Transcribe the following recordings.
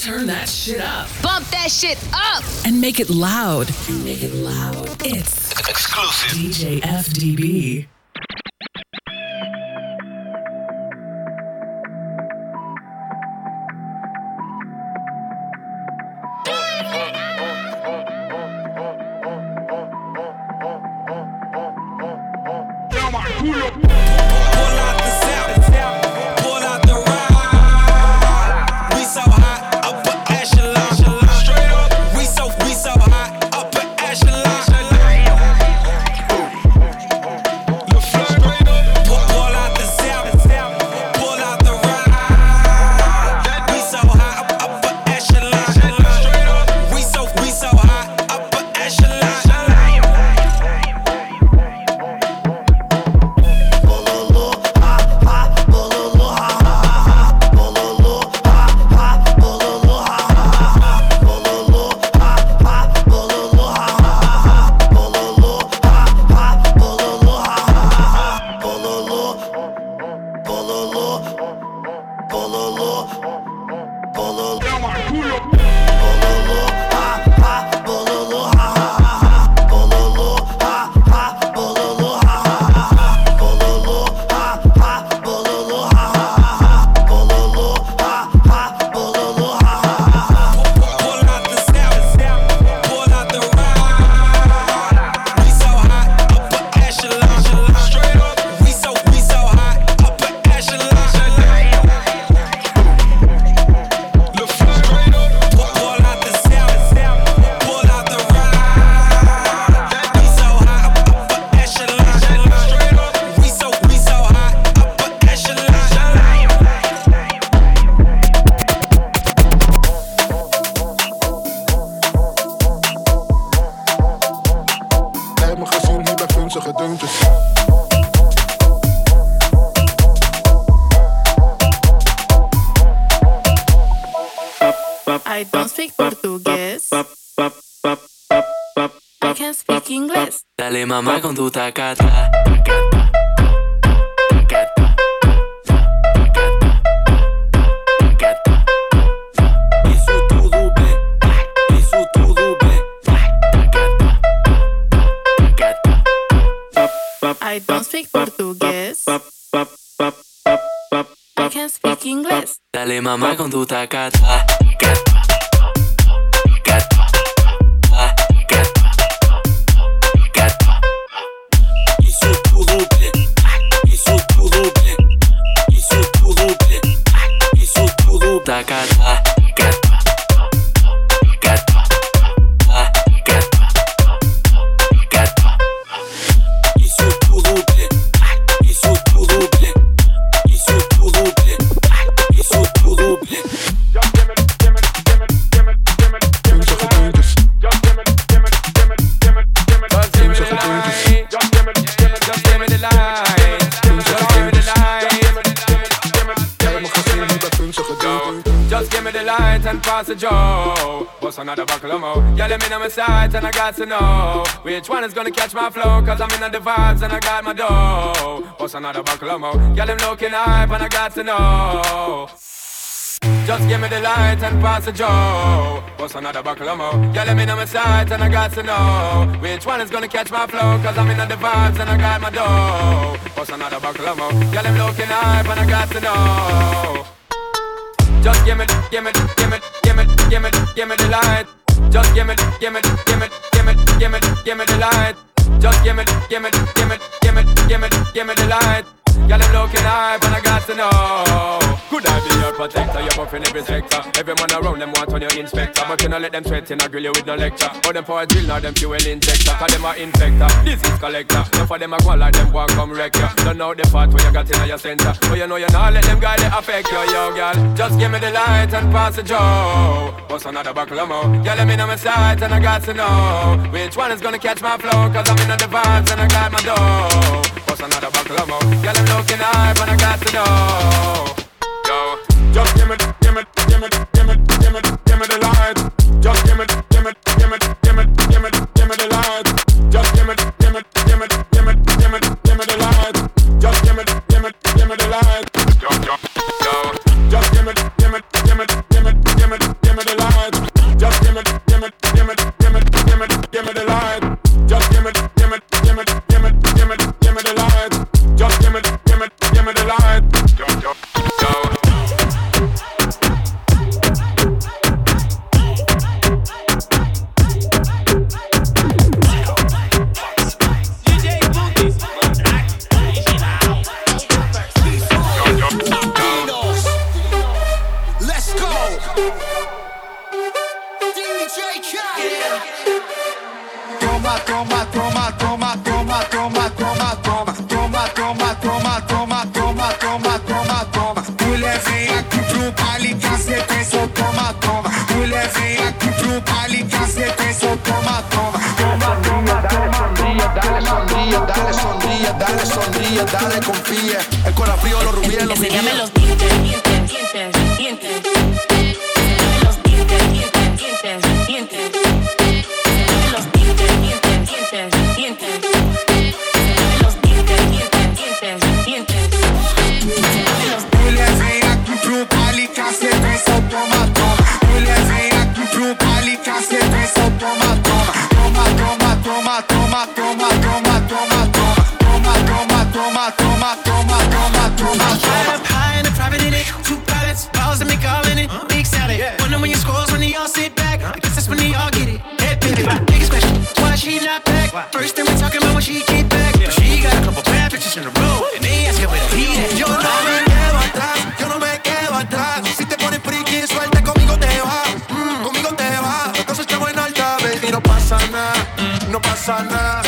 Turn that shit up. Bump that shit up. And make it loud. Make it loud. It's exclusive. DJ FDB. Dale mamá con tu tacata. To know which one is gonna catch my flow. Cause I'm in the vibes and I got my dough. What's another buckle more? Girl, them looking hype and I got to know. Just give me the light and pass the joe. What's another buckle more? Girl, them in on my side and I got to know which one is gonna catch my flow. Cause I'm in the vibes and I got my dough. What's another buckle more? Girl, them looking hype and I got to know. Just give me, give me, give me, give me, give me, give me the light. Just give me, give me, give me, give me, give me, give me the light. Just give me, give me, give me, give me, give me, give me the light. Girl, I'm looking hype and I got to know. Could I be your protector? You're buffing every sector. Every man around them want on your inspector. But you know let them threaten, I grill you with no lecture. Or them for a drill, now them fuel injector. Cause them a infector, is collector. Now for them a go like them want come wreck you. Don't know the part where you got in your center. But you know you not let them guys affect you, yo, girl. Just give me the light and pass the joe. What's another buckle of more? Girl, let me know my sight and I got to know which one is gonna catch my flow. Cause I'm in the vibes and I got my dough. What's another buckle of more? Girl, I'm looking high, but I got to know. Yo, just give me, give me, give me, dale, confía. El corazón frío, los rubíes, los Enséñame no pasa nada.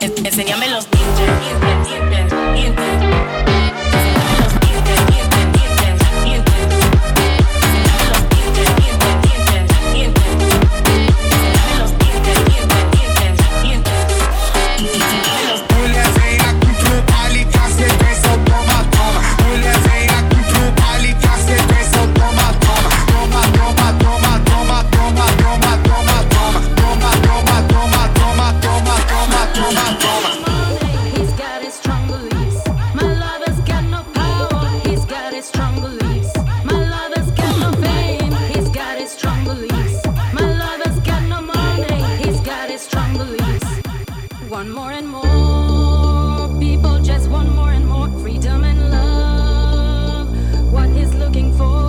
enséñame los ninjas. looking for.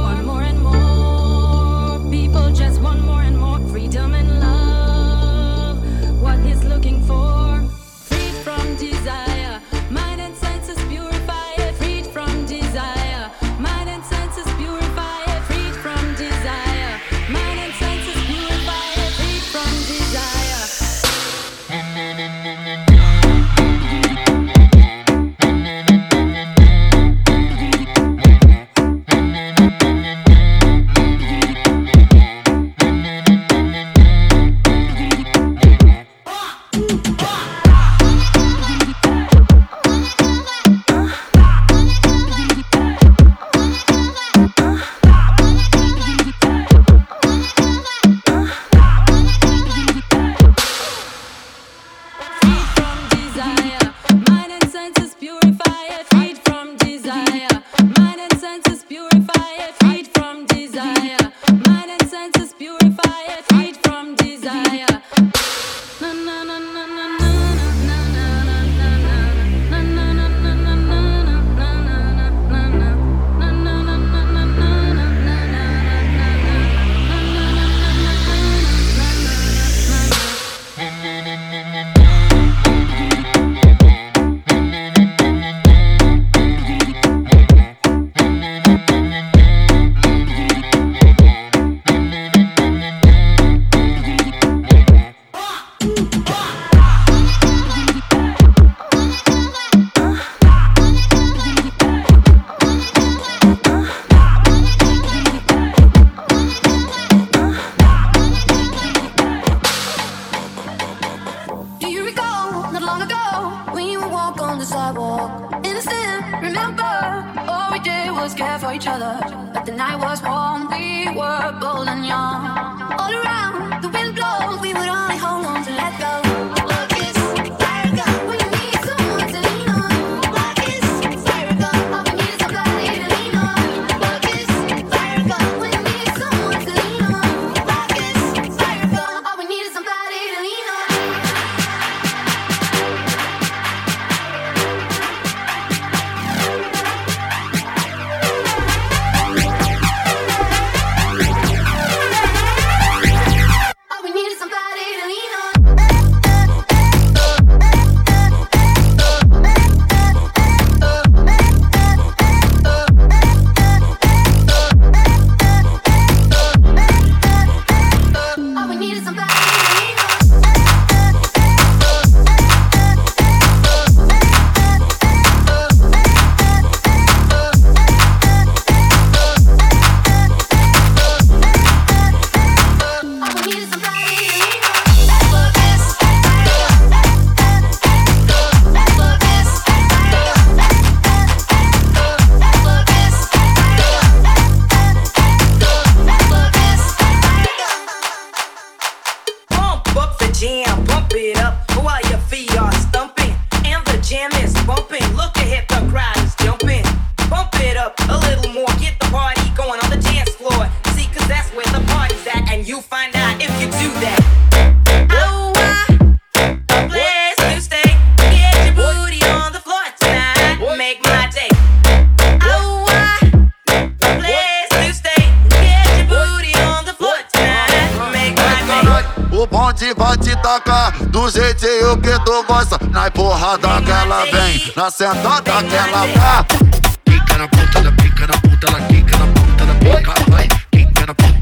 Jeitinho que tu gosta. Na empurrada que ela vem, na sentada que ela vai. Pica na ponta da pica, na ponta, ela quica na ponta da pica, vai. Pica na ponta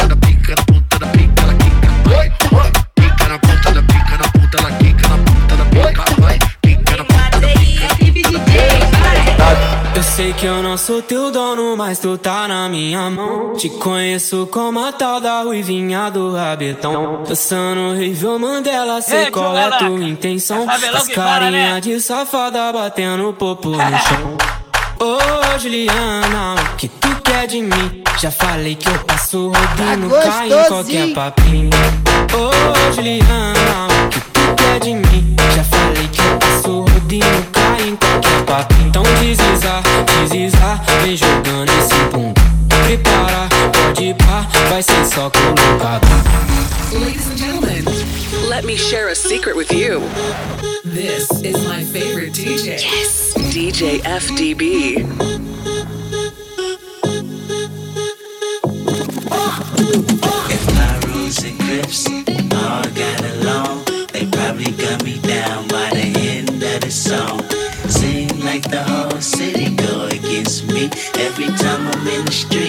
que eu não sou teu dono, mas tu tá na minha mão. Te conheço como a tal da ruivinha do rabetão. Dançando Rivel Mandela, sei Ei, qual é tua intenção. As carinha né? de safada batendo popo no chão. Ô Juliana, o que tu quer de mim? Já falei que eu passo rodinho, Tá cai em qualquer papinho. Ô Juliana, o que tu quer de mim? Já falei que eu passo rodinho, cai em qualquer papinho. Então deslizar, deslizar, vem jogando esse pum. Prepara, pode pá, vai ser só colocado. Ladies and gentlemen, Let me share a secret with you. this is my favorite DJ. Yes. DJ FDB. City go against me. Every time I'm in the street,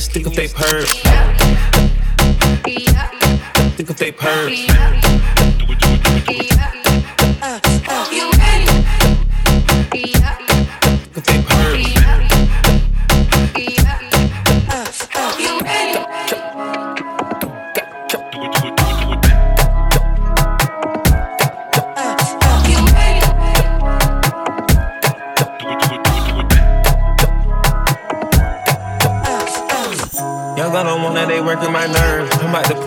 swear. Keep me a stick if they purge. Stick if they purge.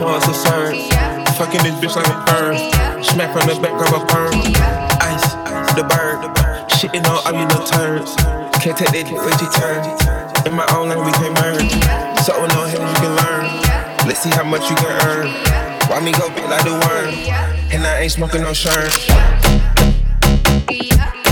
Us a serve. Fucking this bitch like a perm. Smack from the back, of a perm. Ice, the bird. Shitting on all you little turds. Can't take that way she turn. In my own lane, we can merge. So with no hands, you can learn. Let's see how much you can earn. Why me go big like the worm? And I ain't smoking no shirt. Family,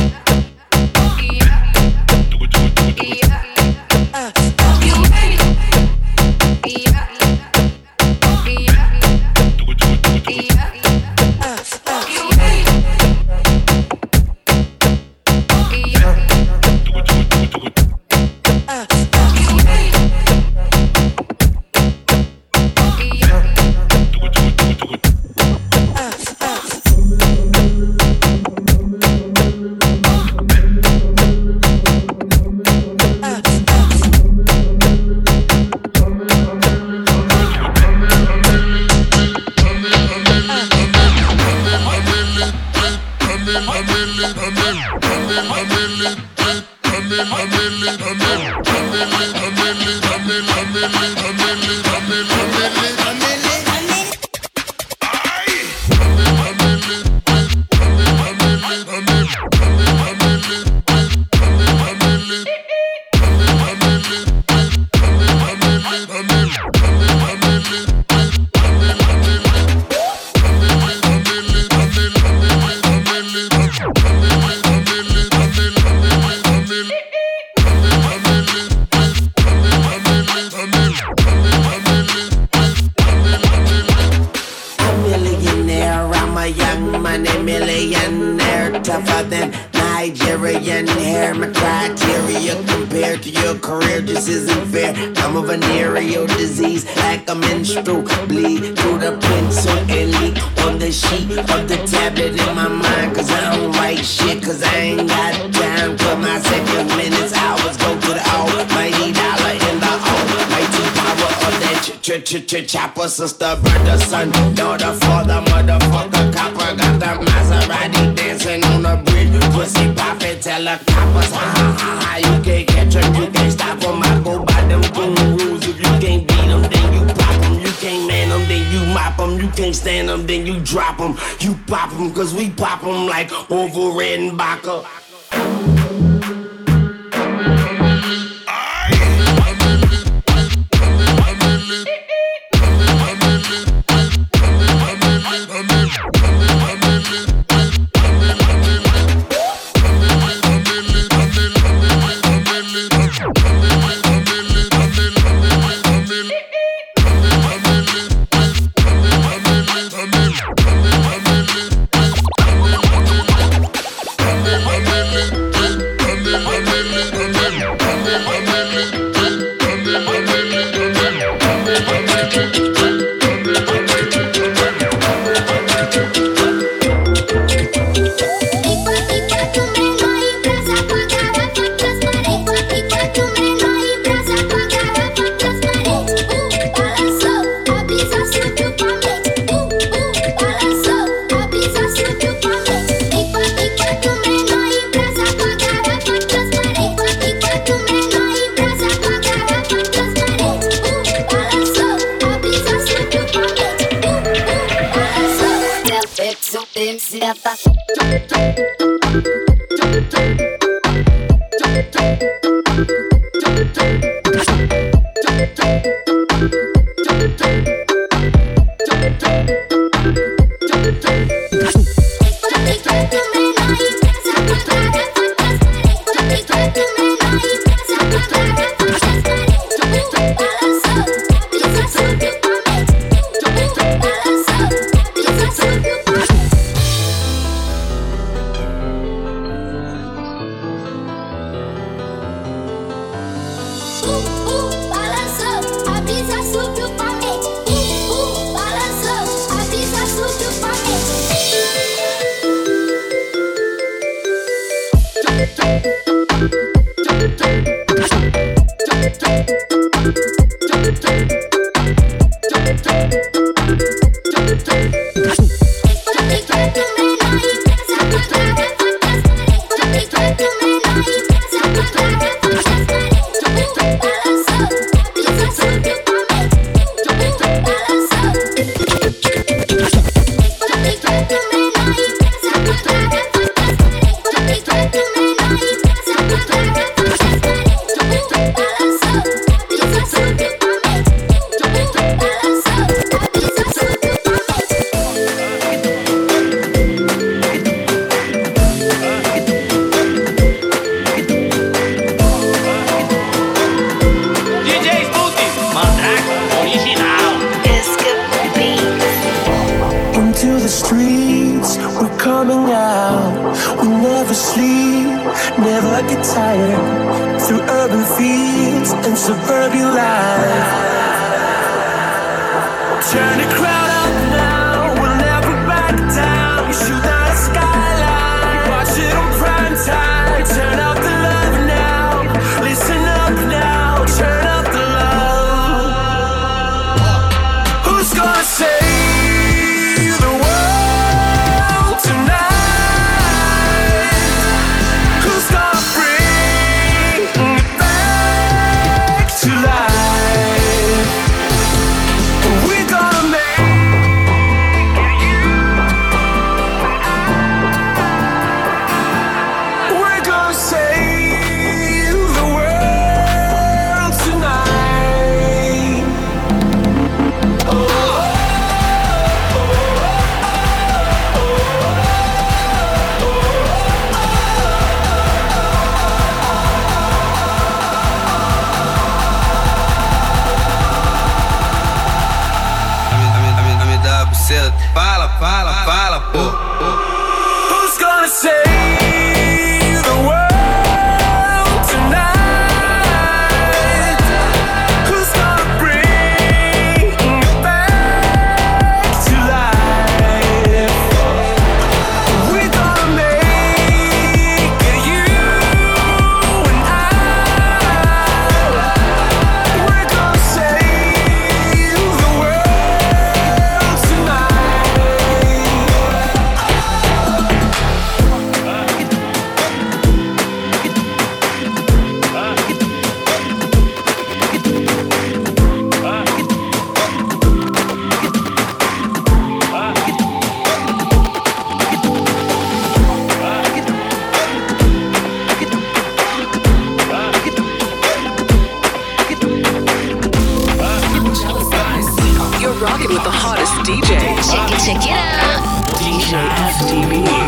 ch ch ch ch chopper. Sister, brother, son, daughter, father, motherfucker, copper. Got the Maserati dancing on the bridge. Pussy poppin', tell the coppers, ha ha ha ha. You can't catch 'em, you can't stop 'em. I go by them boom rules. If you can't beat 'em, then you pop 'em. You can't man 'em, then you mop 'em. You can't stand 'em, then you drop 'em. You pop 'em, cause we pop 'em like Orville Redenbacher. DJ rocking with the hottest DJ. Check it, check it out. DJ FDB.